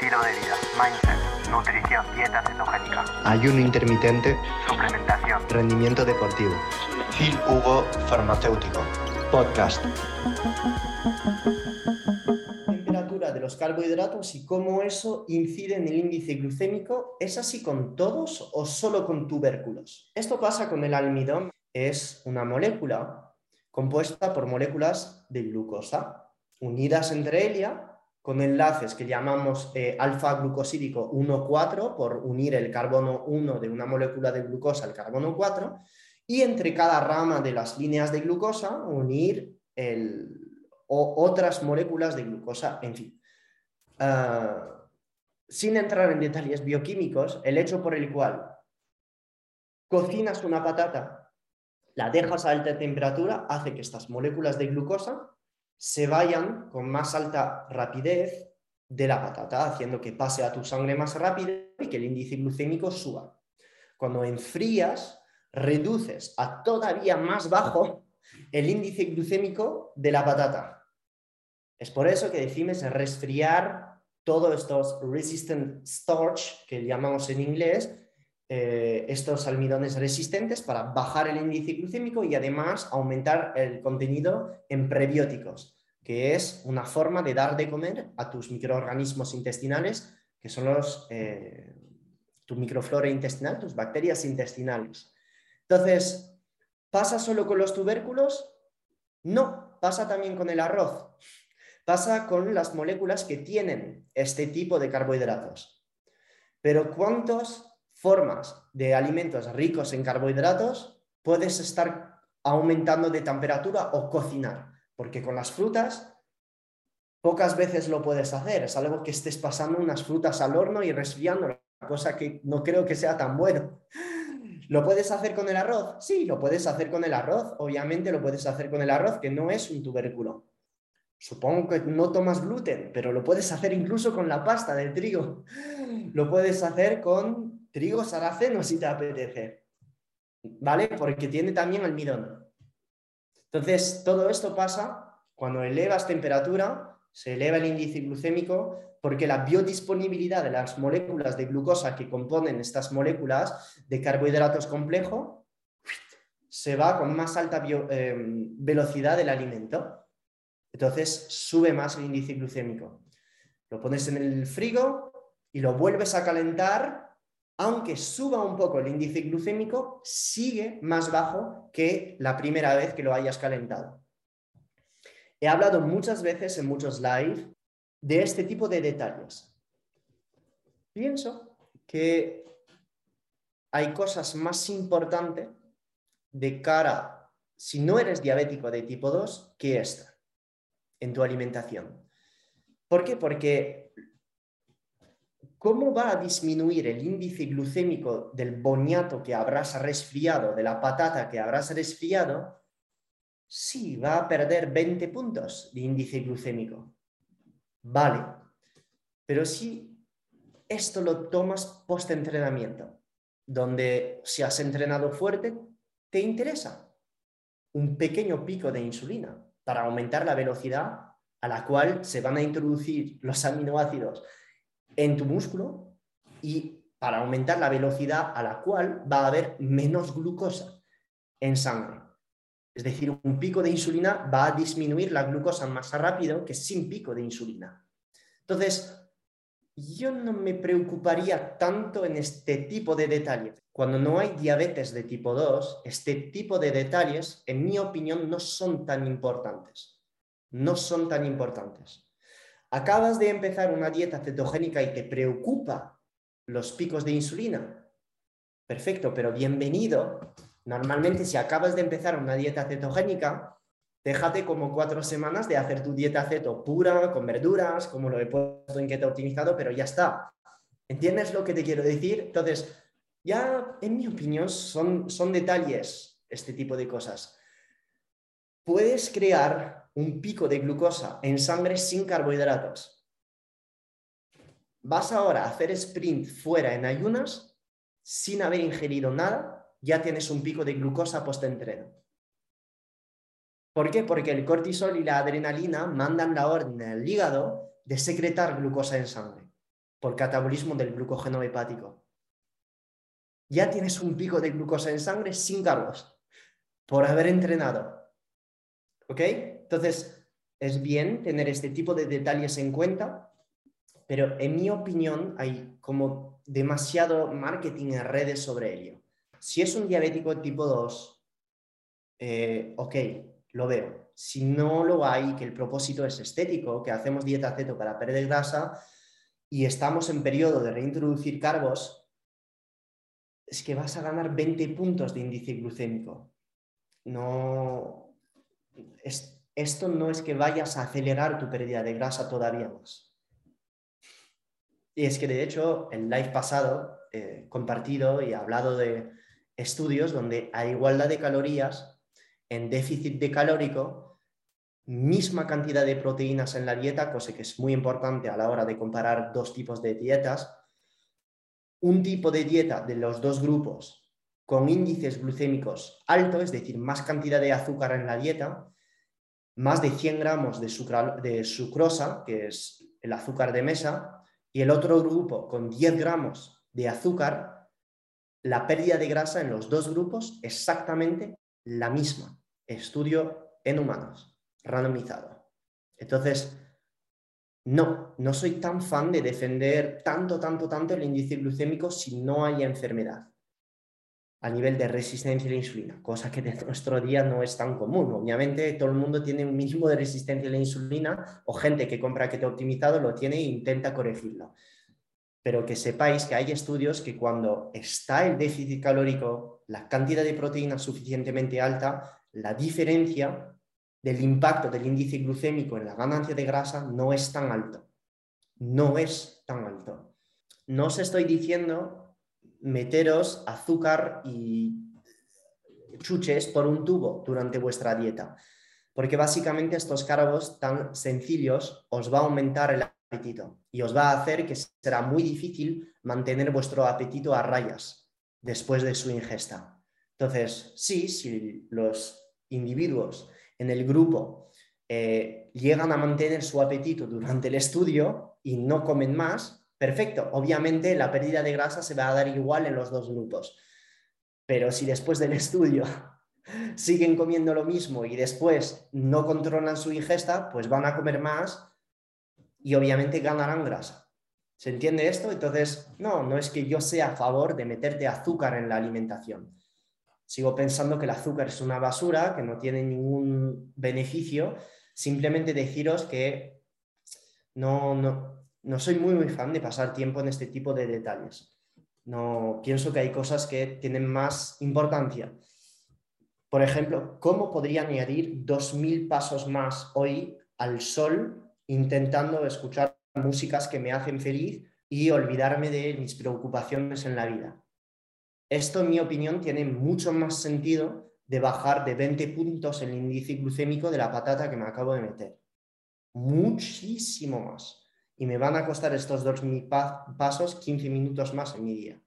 estilo de vida, mindset, nutrición, dieta cetogénica, ayuno intermitente, suplementación, rendimiento deportivo. Phil Hugo Farmacéutico. Podcast. Temperatura de los carbohidratos y cómo eso incide en el índice glucémico. ¿Es así con todos o solo con tubérculos? Esto pasa con el almidón. Es una molécula compuesta por moléculas de glucosa unidas entre ellas con enlaces que llamamos eh, alfa-glucosídico 1,4 por unir el carbono 1 de una molécula de glucosa al carbono 4 y entre cada rama de las líneas de glucosa unir otras moléculas de glucosa, en fin. Ah, sin entrar en detalles bioquímicos, el hecho por el cual cocinas una patata, la dejas a alta temperatura, hace que estas moléculas de glucosa se vayan con más alta rapidez de la patata, haciendo que pase a tu sangre más rápido y que el índice glucémico suba. Cuando enfrías, reduces a todavía más bajo el índice glucémico de la patata. Es por eso que decimos resfriar todos estos resistant starch, que llamamos en inglés, eh, estos almidones resistentes para bajar el índice glucémico y además aumentar el contenido en prebióticos, que es una forma de dar de comer a tus microorganismos intestinales, que son los, eh, tu microflora intestinal, tus bacterias intestinales. Entonces, ¿pasa solo con los tubérculos? No, pasa también con el arroz. Pasa con las moléculas que tienen este tipo de carbohidratos. Pero ¿cuántas formas de alimentos ricos en carbohidratos puedes estar aumentando de temperatura o cocinar, porque con las frutas pocas veces lo puedes hacer, es algo que estés pasando unas frutas al horno y resfriando, cosa que no creo que sea tan bueno. ¿Lo puedes hacer con el arroz? Sí, lo puedes hacer con el arroz, obviamente lo puedes hacer con el arroz, que no es un tubérculo. Supongo que no tomas gluten, pero lo puedes hacer incluso con la pasta de trigo. Lo puedes hacer con trigo sarraceno si te apetece, ¿vale? Porque tiene también almidón. Entonces, todo esto pasa cuando elevas temperatura, se eleva el índice glucémico, porque la biodisponibilidad de las moléculas de glucosa que componen estas moléculas de carbohidratos complejos se va con más alta em, velocidad del alimento. Entonces sube más el índice glucémico. Lo pones en el frigo y lo vuelves a calentar aunque suba un poco el índice glucémico, sigue más bajo que la primera vez que lo hayas calentado. He hablado muchas veces en muchos live de este tipo de detalles. Pienso que hay cosas más importantes de cara, si no eres diabético de tipo 2, que esta en tu alimentación. ¿Por qué? Porque ¿Cómo va a disminuir el índice glucémico del boniato que habrás resfriado, de la patata que habrás resfriado? Sí, va a perder 20 puntos de índice glucémico. Vale, pero si esto lo tomas post-entrenamiento, donde si has entrenado fuerte, te interesa un pequeño pico de insulina para aumentar la velocidad a la cual se van a introducir los aminoácidos en tu músculo y para aumentar la velocidad a la cual va a haber menos glucosa en sangre. Es decir, un pico de insulina va a disminuir la glucosa más rápido que sin pico de insulina. Entonces, yo no me preocuparía tanto en este tipo de detalles. Cuando no hay diabetes de tipo 2, este tipo de detalles, en mi opinión, no son tan importantes. No son tan importantes acabas de empezar una dieta cetogénica y te preocupa los picos de insulina, perfecto, pero bienvenido. Normalmente si acabas de empezar una dieta cetogénica, déjate como cuatro semanas de hacer tu dieta ceto pura, con verduras, como lo he puesto en keto optimizado, pero ya está. ¿Entiendes lo que te quiero decir? Entonces, ya en mi opinión son, son detalles este tipo de cosas. Puedes crear un pico de glucosa en sangre sin carbohidratos. Vas ahora a hacer sprint fuera en ayunas sin haber ingerido nada, ya tienes un pico de glucosa post-entreno. ¿Por qué? Porque el cortisol y la adrenalina mandan la orden al hígado de secretar glucosa en sangre. por catabolismo del glucógeno hepático. Ya tienes un pico de glucosa en sangre sin cargos por haber entrenado. ¿Ok? Entonces, es bien tener este tipo de detalles en cuenta, pero en mi opinión hay como demasiado marketing en redes sobre ello. Si es un diabético tipo 2, eh, ok, lo veo. Si no lo hay, que el propósito es estético, que hacemos dieta ceto para perder grasa y estamos en periodo de reintroducir cargos, es que vas a ganar 20 puntos de índice glucémico. No, esto no es que vayas a acelerar tu pérdida de grasa todavía más. Y es que de hecho, el live pasado eh, compartido y hablado de estudios donde a igualdad de calorías, en déficit de calórico, misma cantidad de proteínas en la dieta, cosa que es muy importante a la hora de comparar dos tipos de dietas, un tipo de dieta de los dos grupos con índices glucémicos altos, es decir, más cantidad de azúcar en la dieta, más de 100 gramos de, de sucrosa, que es el azúcar de mesa, y el otro grupo con 10 gramos de azúcar, la pérdida de grasa en los dos grupos exactamente la misma. Estudio en humanos, randomizado. Entonces, no, no soy tan fan de defender tanto, tanto, tanto el índice glucémico si no hay enfermedad a nivel de resistencia a la insulina, cosa que en nuestro día no es tan común. Obviamente todo el mundo tiene un mínimo de resistencia a la insulina o gente que compra keto optimizado lo tiene e intenta corregirlo. Pero que sepáis que hay estudios que cuando está el déficit calórico, la cantidad de proteína suficientemente alta, la diferencia del impacto del índice glucémico en la ganancia de grasa no es tan alto. No es tan alto. No os estoy diciendo meteros azúcar y chuches por un tubo durante vuestra dieta, porque básicamente estos cargos tan sencillos os va a aumentar el apetito y os va a hacer que será muy difícil mantener vuestro apetito a rayas después de su ingesta. Entonces, sí, si los individuos en el grupo eh, llegan a mantener su apetito durante el estudio y no comen más, perfecto. Obviamente la pérdida de grasa se va a dar igual en los dos grupos. Pero si después del estudio siguen comiendo lo mismo y después no controlan su ingesta, pues van a comer más y obviamente ganarán grasa. ¿Se entiende esto? Entonces, no, no es que yo sea a favor de meterte azúcar en la alimentación sigo pensando que el azúcar es una basura, que no tiene ningún beneficio. Simplemente deciros que no, no, soy muy, muy fan de pasar tiempo en este tipo de detalles. No, pienso que hay cosas que tienen más importancia. Por ejemplo, ¿cómo podría añadir 2.000 pasos más hoy al sol intentando escuchar músicas que me hacen feliz y olvidarme de mis preocupaciones en la vida? Esto, en mi opinión, tiene mucho más sentido de bajar de 20 puntos el índice glucémico de la patata que me acabo de meter. Muchísimo más y me van a costar estos dos mil pasos 15 minutos más en mi día.